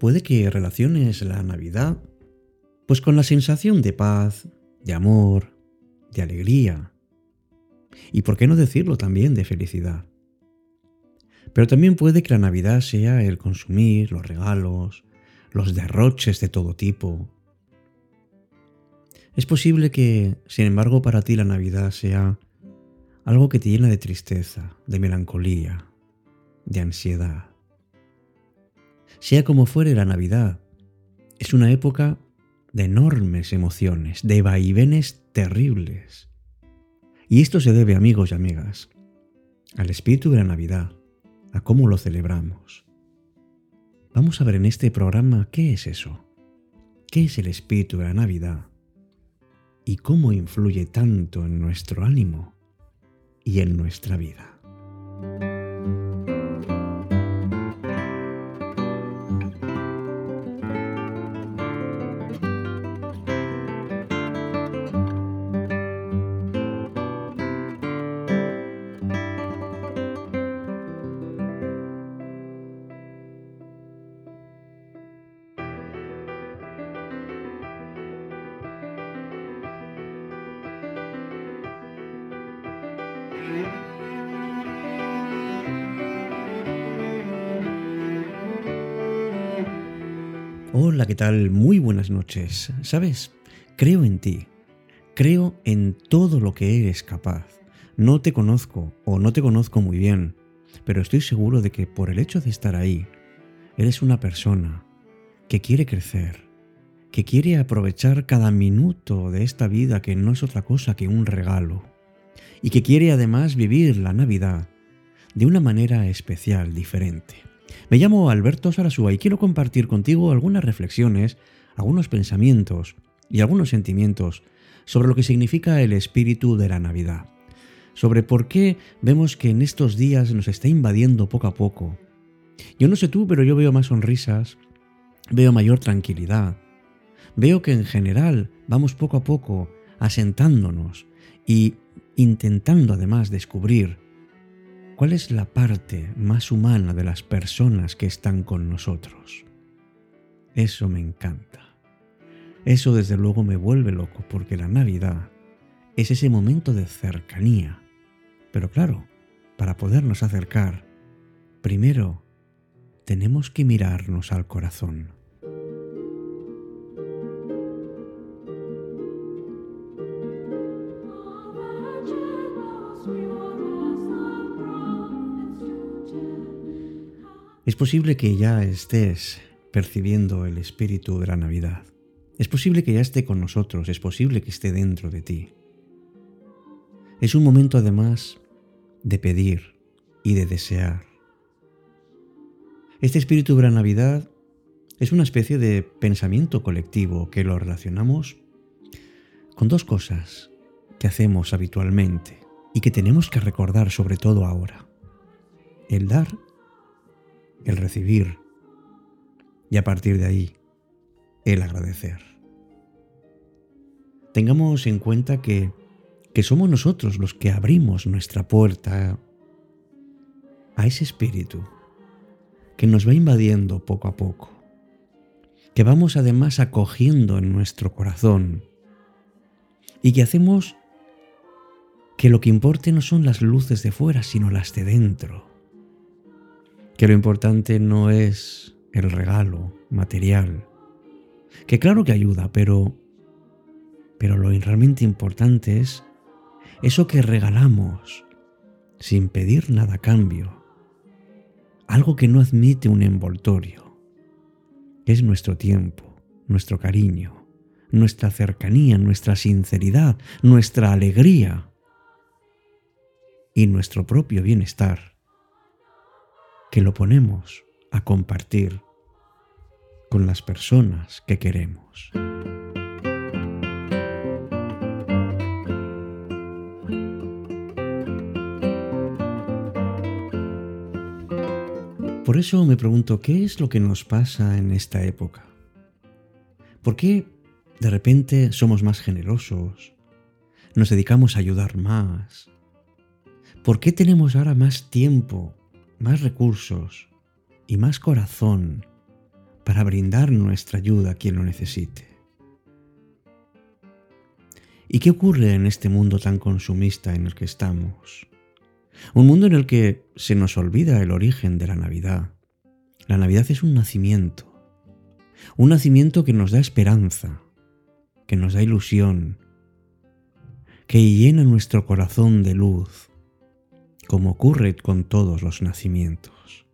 puede que relaciones la Navidad pues con la sensación de paz, de amor, de alegría y por qué no decirlo también de felicidad. Pero también puede que la Navidad sea el consumir, los regalos, los derroches de todo tipo. Es posible que, sin embargo, para ti la Navidad sea algo que te llena de tristeza, de melancolía, de ansiedad. Sea como fuere la Navidad, es una época de enormes emociones, de vaivenes terribles. Y esto se debe, amigos y amigas, al espíritu de la Navidad, a cómo lo celebramos. Vamos a ver en este programa qué es eso, qué es el espíritu de la Navidad y cómo influye tanto en nuestro ánimo y en nuestra vida. Hola, ¿qué tal? Muy buenas noches. ¿Sabes? Creo en ti. Creo en todo lo que eres capaz. No te conozco o no te conozco muy bien, pero estoy seguro de que por el hecho de estar ahí, eres una persona que quiere crecer, que quiere aprovechar cada minuto de esta vida que no es otra cosa que un regalo, y que quiere además vivir la Navidad de una manera especial, diferente. Me llamo Alberto Sarasúa y quiero compartir contigo algunas reflexiones, algunos pensamientos y algunos sentimientos sobre lo que significa el espíritu de la Navidad, sobre por qué vemos que en estos días nos está invadiendo poco a poco. Yo no sé tú, pero yo veo más sonrisas, veo mayor tranquilidad, veo que en general vamos poco a poco asentándonos y intentando además descubrir cuál es la parte más humana de las personas que están con nosotros. Eso me encanta. Eso desde luego me vuelve loco porque la Navidad es ese momento de cercanía. Pero claro, para podernos acercar, primero tenemos que mirarnos al corazón. Posible que ya estés percibiendo el espíritu de la Navidad. Es posible que ya esté con nosotros, es posible que esté dentro de ti. Es un momento además de pedir y de desear. Este espíritu de la Navidad es una especie de pensamiento colectivo que lo relacionamos con dos cosas que hacemos habitualmente y que tenemos que recordar sobre todo ahora. El dar el recibir y a partir de ahí el agradecer. Tengamos en cuenta que, que somos nosotros los que abrimos nuestra puerta a ese espíritu que nos va invadiendo poco a poco, que vamos además acogiendo en nuestro corazón y que hacemos que lo que importe no son las luces de fuera, sino las de dentro que lo importante no es el regalo material, que claro que ayuda, pero, pero lo realmente importante es eso que regalamos sin pedir nada a cambio, algo que no admite un envoltorio, es nuestro tiempo, nuestro cariño, nuestra cercanía, nuestra sinceridad, nuestra alegría y nuestro propio bienestar que lo ponemos a compartir con las personas que queremos. Por eso me pregunto, ¿qué es lo que nos pasa en esta época? ¿Por qué de repente somos más generosos? ¿Nos dedicamos a ayudar más? ¿Por qué tenemos ahora más tiempo más recursos y más corazón para brindar nuestra ayuda a quien lo necesite. ¿Y qué ocurre en este mundo tan consumista en el que estamos? Un mundo en el que se nos olvida el origen de la Navidad. La Navidad es un nacimiento, un nacimiento que nos da esperanza, que nos da ilusión, que llena nuestro corazón de luz, como ocurre con todos los nacimientos.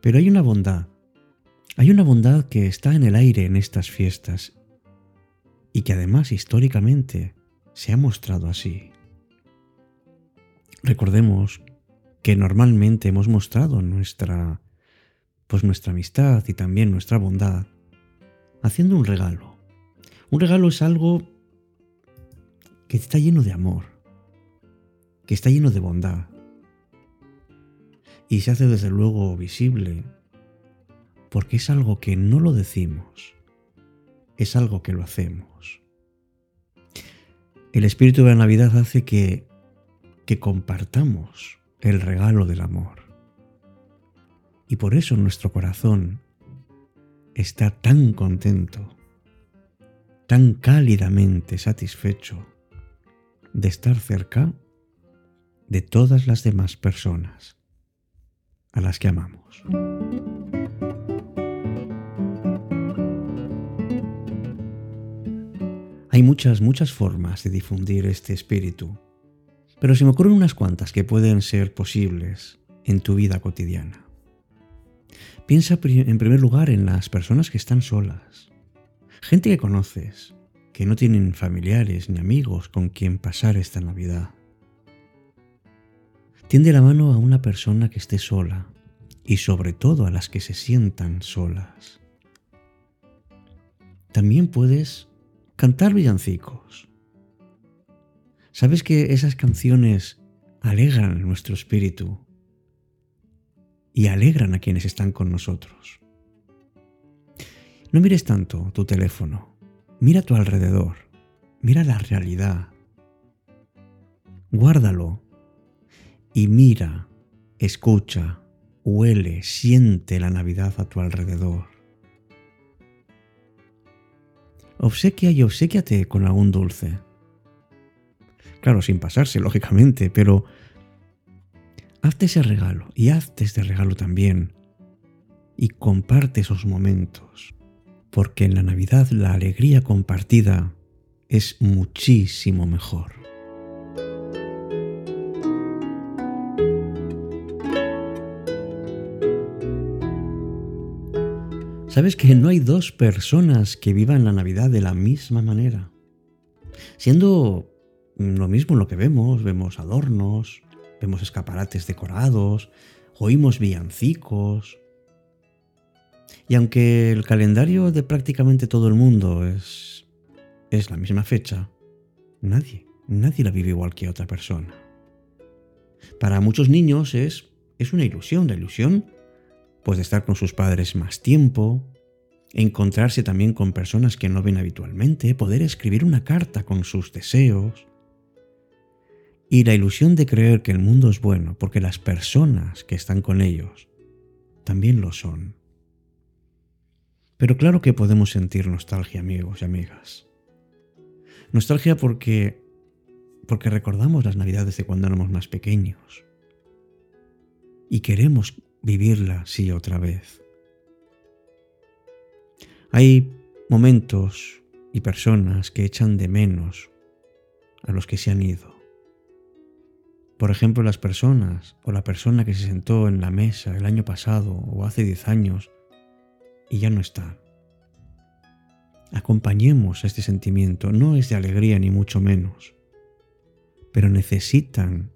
Pero hay una bondad, hay una bondad que está en el aire en estas fiestas y que además históricamente se ha mostrado así. Recordemos que normalmente hemos mostrado nuestra pues nuestra amistad y también nuestra bondad haciendo un regalo. Un regalo es algo que está lleno de amor, que está lleno de bondad. Y se hace desde luego visible porque es algo que no lo decimos, es algo que lo hacemos. El espíritu de la Navidad hace que, que compartamos el regalo del amor. Y por eso nuestro corazón está tan contento, tan cálidamente satisfecho de estar cerca de todas las demás personas a las que amamos. Hay muchas, muchas formas de difundir este espíritu, pero se me ocurren unas cuantas que pueden ser posibles en tu vida cotidiana. Piensa en primer lugar en las personas que están solas, gente que conoces, que no tienen familiares ni amigos con quien pasar esta Navidad. Tiende la mano a una persona que esté sola y sobre todo a las que se sientan solas. También puedes cantar villancicos. ¿Sabes que esas canciones alegran nuestro espíritu y alegran a quienes están con nosotros? No mires tanto tu teléfono, mira tu alrededor, mira la realidad, guárdalo y mira, escucha, huele, siente la Navidad a tu alrededor obsequia y obsequiate con algún dulce. Claro, sin pasarse, lógicamente, pero hazte ese regalo y hazte este regalo también. Y comparte esos momentos, porque en la Navidad la alegría compartida es muchísimo mejor. ¿Sabes que no hay dos personas que vivan la Navidad de la misma manera? Siendo lo mismo lo que vemos, vemos adornos, vemos escaparates decorados, oímos villancicos. Y aunque el calendario de prácticamente todo el mundo es, es la misma fecha, nadie, nadie la vive igual que otra persona. Para muchos niños es, es una ilusión, la ilusión pues de estar con sus padres más tiempo, encontrarse también con personas que no ven habitualmente, poder escribir una carta con sus deseos y la ilusión de creer que el mundo es bueno porque las personas que están con ellos también lo son. Pero claro que podemos sentir nostalgia, amigos y amigas. Nostalgia porque porque recordamos las Navidades de cuando éramos más pequeños y queremos vivirla sí otra vez. Hay momentos y personas que echan de menos a los que se han ido. Por ejemplo, las personas o la persona que se sentó en la mesa el año pasado o hace 10 años y ya no está. Acompañemos este sentimiento, no es de alegría ni mucho menos, pero necesitan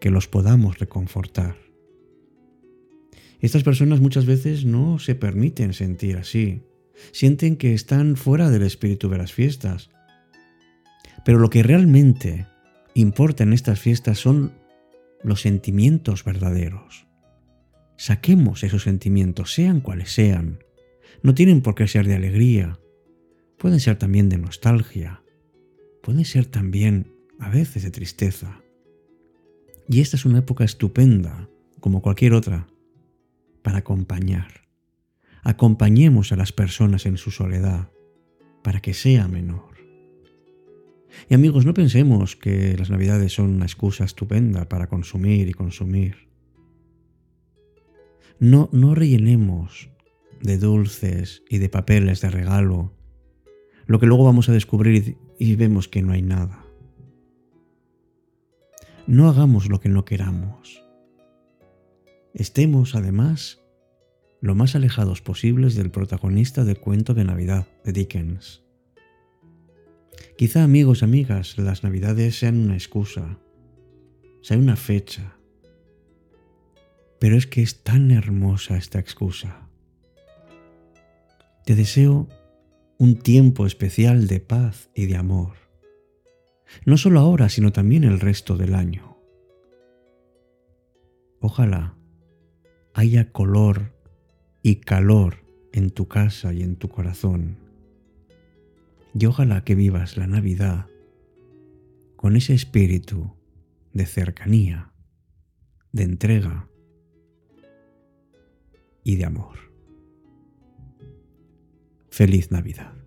que los podamos reconfortar. Estas personas muchas veces no se permiten sentir así. Sienten que están fuera del espíritu de las fiestas. Pero lo que realmente importa en estas fiestas son los sentimientos verdaderos. Saquemos esos sentimientos, sean cuales sean. No tienen por qué ser de alegría. Pueden ser también de nostalgia. Pueden ser también a veces de tristeza. Y esta es una época estupenda, como cualquier otra, para acompañar, acompañemos a las personas en su soledad para que sea menor. Y amigos, no pensemos que las navidades son una excusa estupenda para consumir y consumir. No, no rellenemos de dulces y de papeles de regalo lo que luego vamos a descubrir y vemos que no hay nada. No hagamos lo que no queramos. Estemos, además, lo más alejados posibles del protagonista del cuento de Navidad de Dickens. Quizá amigos, amigas, las Navidades sean una excusa, sean una fecha, pero es que es tan hermosa esta excusa. Te deseo un tiempo especial de paz y de amor, no solo ahora, sino también el resto del año. Ojalá haya color y calor en tu casa y en tu corazón. Y ojalá que vivas la Navidad con ese espíritu de cercanía, de entrega y de amor. Feliz Navidad.